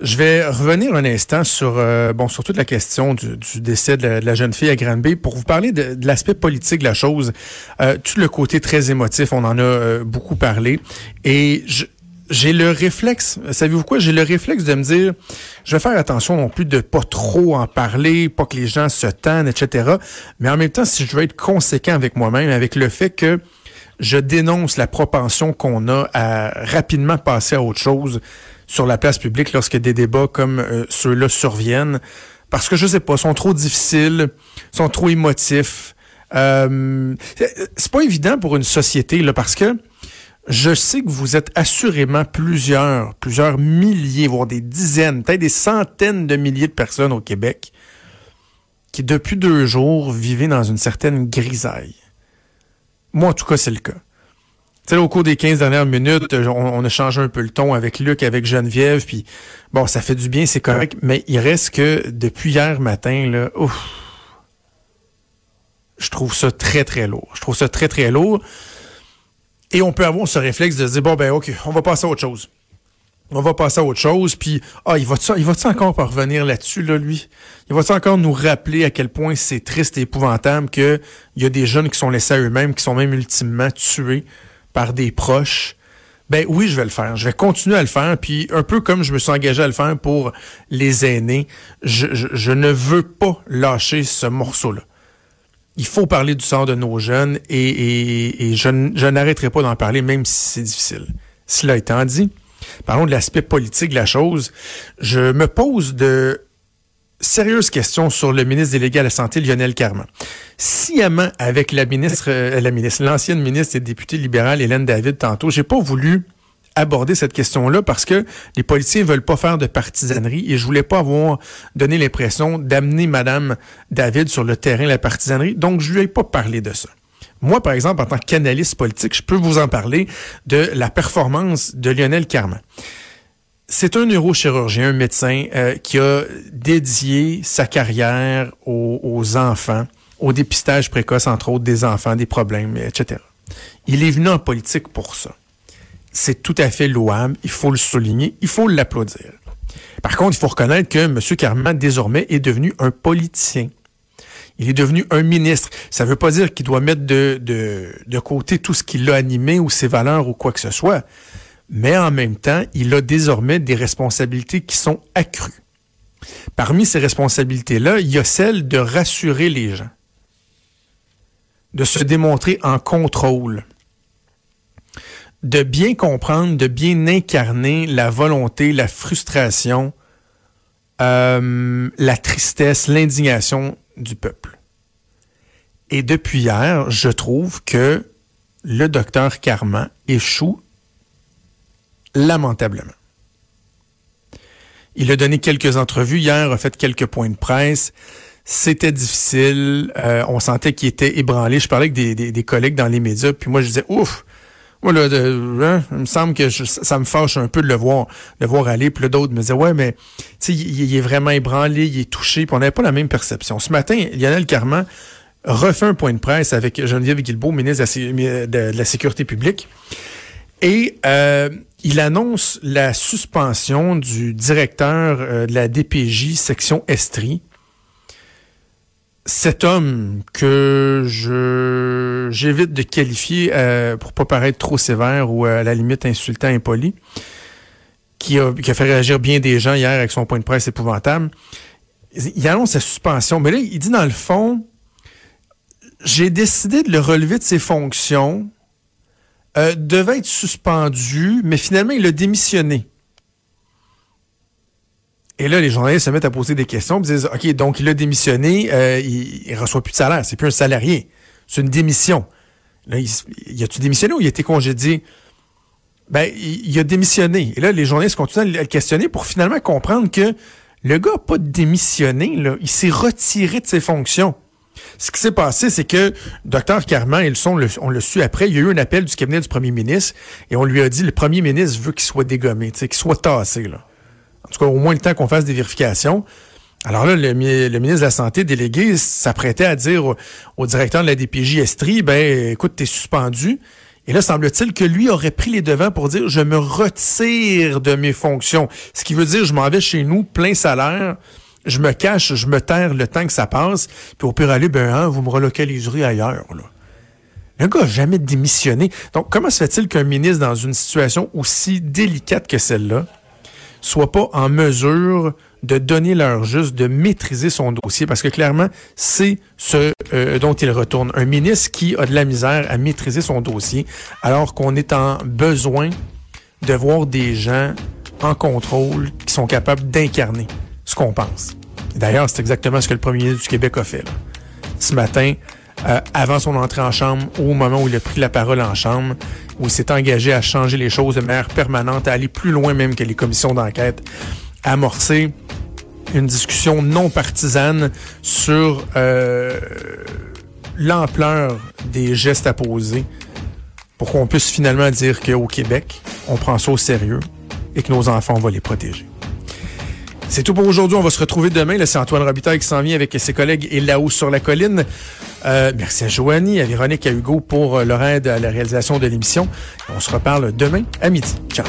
Je vais revenir un instant sur euh, bon sur toute la question du, décès de la, jeune fille à Granby pour vous parler de, l'aspect politique de la chose. Euh, tout le côté très émotif, on en a euh, beaucoup parlé. Et j'ai le réflexe, savez-vous quoi? J'ai le réflexe de me dire, je vais faire attention non plus de pas trop en parler, pas que les gens se tannent, etc. Mais en même temps, si je veux être conséquent avec moi-même, avec le fait que je dénonce la propension qu'on a à rapidement passer à autre chose sur la place publique lorsque des débats comme euh, ceux-là surviennent. Parce que je sais pas, sont trop difficiles, sont trop émotifs. Euh, c'est pas évident pour une société là, parce que je sais que vous êtes assurément plusieurs, plusieurs milliers, voire des dizaines, peut-être des centaines de milliers de personnes au Québec qui, depuis deux jours, vivaient dans une certaine grisaille. Moi, en tout cas, c'est le cas. Sais, au cours des 15 dernières minutes, on, a changé un peu le ton avec Luc, avec Geneviève, puis bon, ça fait du bien, c'est correct, mais il reste que depuis hier matin, là, je trouve ça très, très lourd. Je trouve ça très, très lourd. Et on peut avoir ce réflexe de se dire, bon, ben, OK, on va passer à autre chose. On va passer à autre chose, puis, ah, il va-tu va encore parvenir là-dessus, là, lui? Il va-tu encore nous rappeler à quel point c'est triste et épouvantable qu'il y a des jeunes qui sont laissés à eux-mêmes, qui sont même ultimement tués par des proches? Ben oui, je vais le faire. Je vais continuer à le faire. Puis un peu comme je me suis engagé à le faire pour les aînés, je, je ne veux pas lâcher ce morceau-là il faut parler du sort de nos jeunes et, je, n'arrêterai pas d'en parler, même si c'est difficile. Cela étant dit, parlons de l'aspect politique de la chose. Je me pose de sérieuses questions sur le ministre délégué à la Santé, Lionel Carman. Sciemment, avec la ministre, euh, l'ancienne ministre et députée libérale, Hélène David, tantôt, j'ai pas voulu aborder cette question-là parce que les politiciens veulent pas faire de partisanerie et je voulais pas avoir donné l'impression d'amener Madame David sur le terrain de la partisanerie. Donc, je lui ai pas parlé de ça. Moi, par exemple, en tant qu'analyste politique, je peux vous en parler de la performance de Lionel Carman. C'est un neurochirurgien, un médecin euh, qui a dédié sa carrière aux, enfants, au dépistage précoce, entre autres, des enfants, des problèmes, etc. Il est venu en politique pour ça c'est tout à fait louable, il faut le souligner, il faut l'applaudir. Par contre, il faut reconnaître que M. Carman, désormais, est devenu un politicien. Il est devenu un ministre. Ça ne veut pas dire qu'il doit mettre de, de, de côté tout ce qui l'a animé ou ses valeurs ou quoi que ce soit. Mais en même temps, il a désormais des responsabilités qui sont accrues. Parmi ces responsabilités-là, il y a celle de rassurer les gens, de se démontrer en contrôle de bien comprendre, de bien incarner la volonté, la frustration, euh, la tristesse, l'indignation du peuple. Et depuis hier, je trouve que le docteur Carman échoue lamentablement. Il a donné quelques entrevues hier, a fait quelques points de presse. C'était difficile. Euh, on sentait qu'il était ébranlé. Je parlais avec des, des, collègues dans les médias, puis moi je disais ouf, moi, là, hein, il me semble que ça me fâche un peu de le voir, de voir aller. Puis d'autres me disaient, ouais, mais tu il, il, est vraiment ébranlé, il est touché. Puis on n'avait pas la même perception. Ce matin, Lionel Carman refait un point de presse avec Geneviève Guilbeault, ministre de la, Sécurité publique. Et euh, il annonce la suspension du directeur euh, de la DPJ section Estrie cet homme que je j'évite de qualifier euh, pour pas paraître trop sévère ou à la limite insultant, impoli, qui a, qui a fait réagir bien des gens hier avec son point de presse épouvantable. Il annonce sa suspension, mais là il dit dans le fond, j'ai décidé de le relever de ses fonctions, euh, devait être suspendu, mais finalement il a démissionné. Et là, les journalistes se mettent à poser des questions, ils disent, OK, donc il a démissionné, euh, il, ne reçoit plus de salaire, c'est plus un salarié, c'est une démission. Là, il, a-tu démissionné ou il a été congédié? Ben, il, a démissionné. Et là, les journalistes continuent à le questionner pour finalement comprendre que le gars n'a pas démissionné, il s'est retiré de ses fonctions. Ce qui s'est passé, c'est que Dr Carman et le son, on le su après, il y a eu un appel du cabinet du premier ministre et on lui a dit, le premier ministre veut qu'il soit dégommé, qu'il soit tassé. En tout cas au moins le temps qu'on fasse des vérifications. Alors là, le, ministre de la Santé délégué s'apprêtait à dire au, directeur de la DPJ Estrie, ben écoute, t'es suspendu. Et là, semble-t-il que lui aurait pris les devants pour dire je me retire de mes fonctions. Ce qui veut dire je m'en vais chez nous, plein salaire, je me cache, je me terre le temps que ça passe, puis au pire aller, ben hein, vous me relocaliserez ailleurs. Le gars n'a jamais démissionné. Donc, comment se fait-il qu'un ministre, dans une situation aussi délicate que celle-là, soit pas en mesure de donner l'heure juste, de maîtriser son dossier, parce que clairement, c'est ce euh, dont il retourne. Un ministre qui a de la misère à maîtriser son dossier, alors qu'on est en besoin de voir des gens en contrôle qui sont capables d'incarner qu'on pense. D'ailleurs, c'est exactement ce que le premier ministre du Québec a fait. Ce matin, euh, avant son entrée en chambre, au moment où il a pris la parole en chambre, où il s'est engagé à changer les choses de manière permanente, à aller plus loin même que les commissions d'enquête, à amorcer une discussion non partisane sur euh, l'ampleur des gestes à poser pour qu'on puisse finalement dire qu'au Québec, on prend ça au sérieux et que nos enfants, on va les protéger. C'est tout pour aujourd'hui. On va se retrouver demain. C'est Antoine Robitaille qui s'en vient avec ses collègues et là-haut sur la colline. Euh, merci à Joanie, à Véronique, à Hugo pour leur aide à la réalisation de l'émission. On se reparle demain à midi. Ciao.